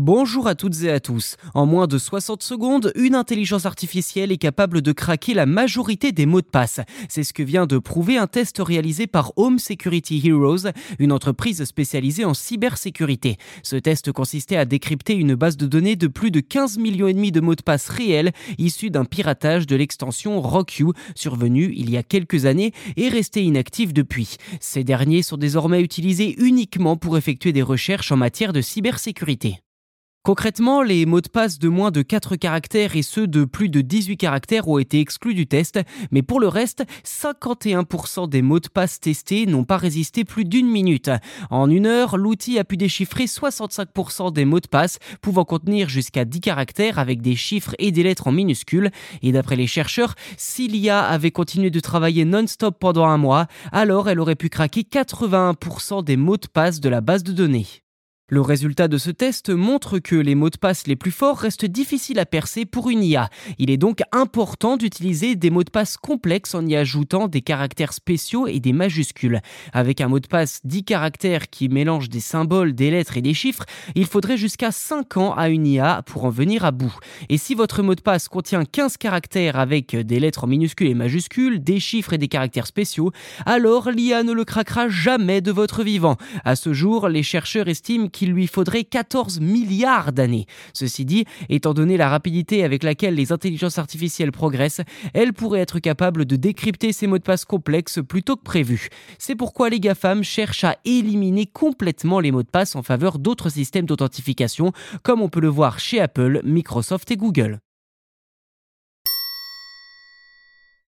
Bonjour à toutes et à tous. En moins de 60 secondes, une intelligence artificielle est capable de craquer la majorité des mots de passe. C'est ce que vient de prouver un test réalisé par Home Security Heroes, une entreprise spécialisée en cybersécurité. Ce test consistait à décrypter une base de données de plus de 15 millions et demi de mots de passe réels issus d'un piratage de l'extension RockU survenu il y a quelques années et resté inactif depuis. Ces derniers sont désormais utilisés uniquement pour effectuer des recherches en matière de cybersécurité. Concrètement, les mots de passe de moins de 4 caractères et ceux de plus de 18 caractères ont été exclus du test, mais pour le reste, 51% des mots de passe testés n'ont pas résisté plus d'une minute. En une heure, l'outil a pu déchiffrer 65% des mots de passe pouvant contenir jusqu'à 10 caractères avec des chiffres et des lettres en minuscules. Et d'après les chercheurs, si l'IA avait continué de travailler non-stop pendant un mois, alors elle aurait pu craquer 81% des mots de passe de la base de données. Le résultat de ce test montre que les mots de passe les plus forts restent difficiles à percer pour une IA. Il est donc important d'utiliser des mots de passe complexes en y ajoutant des caractères spéciaux et des majuscules. Avec un mot de passe 10 caractères qui mélange des symboles, des lettres et des chiffres, il faudrait jusqu'à 5 ans à une IA pour en venir à bout. Et si votre mot de passe contient 15 caractères avec des lettres en minuscules et majuscules, des chiffres et des caractères spéciaux, alors l'IA ne le craquera jamais de votre vivant. À ce jour, les chercheurs estiment qu'il lui faudrait 14 milliards d'années. Ceci dit, étant donné la rapidité avec laquelle les intelligences artificielles progressent, elles pourraient être capables de décrypter ces mots de passe complexes plus tôt que prévu. C'est pourquoi les GAFAM cherchent à éliminer complètement les mots de passe en faveur d'autres systèmes d'authentification, comme on peut le voir chez Apple, Microsoft et Google.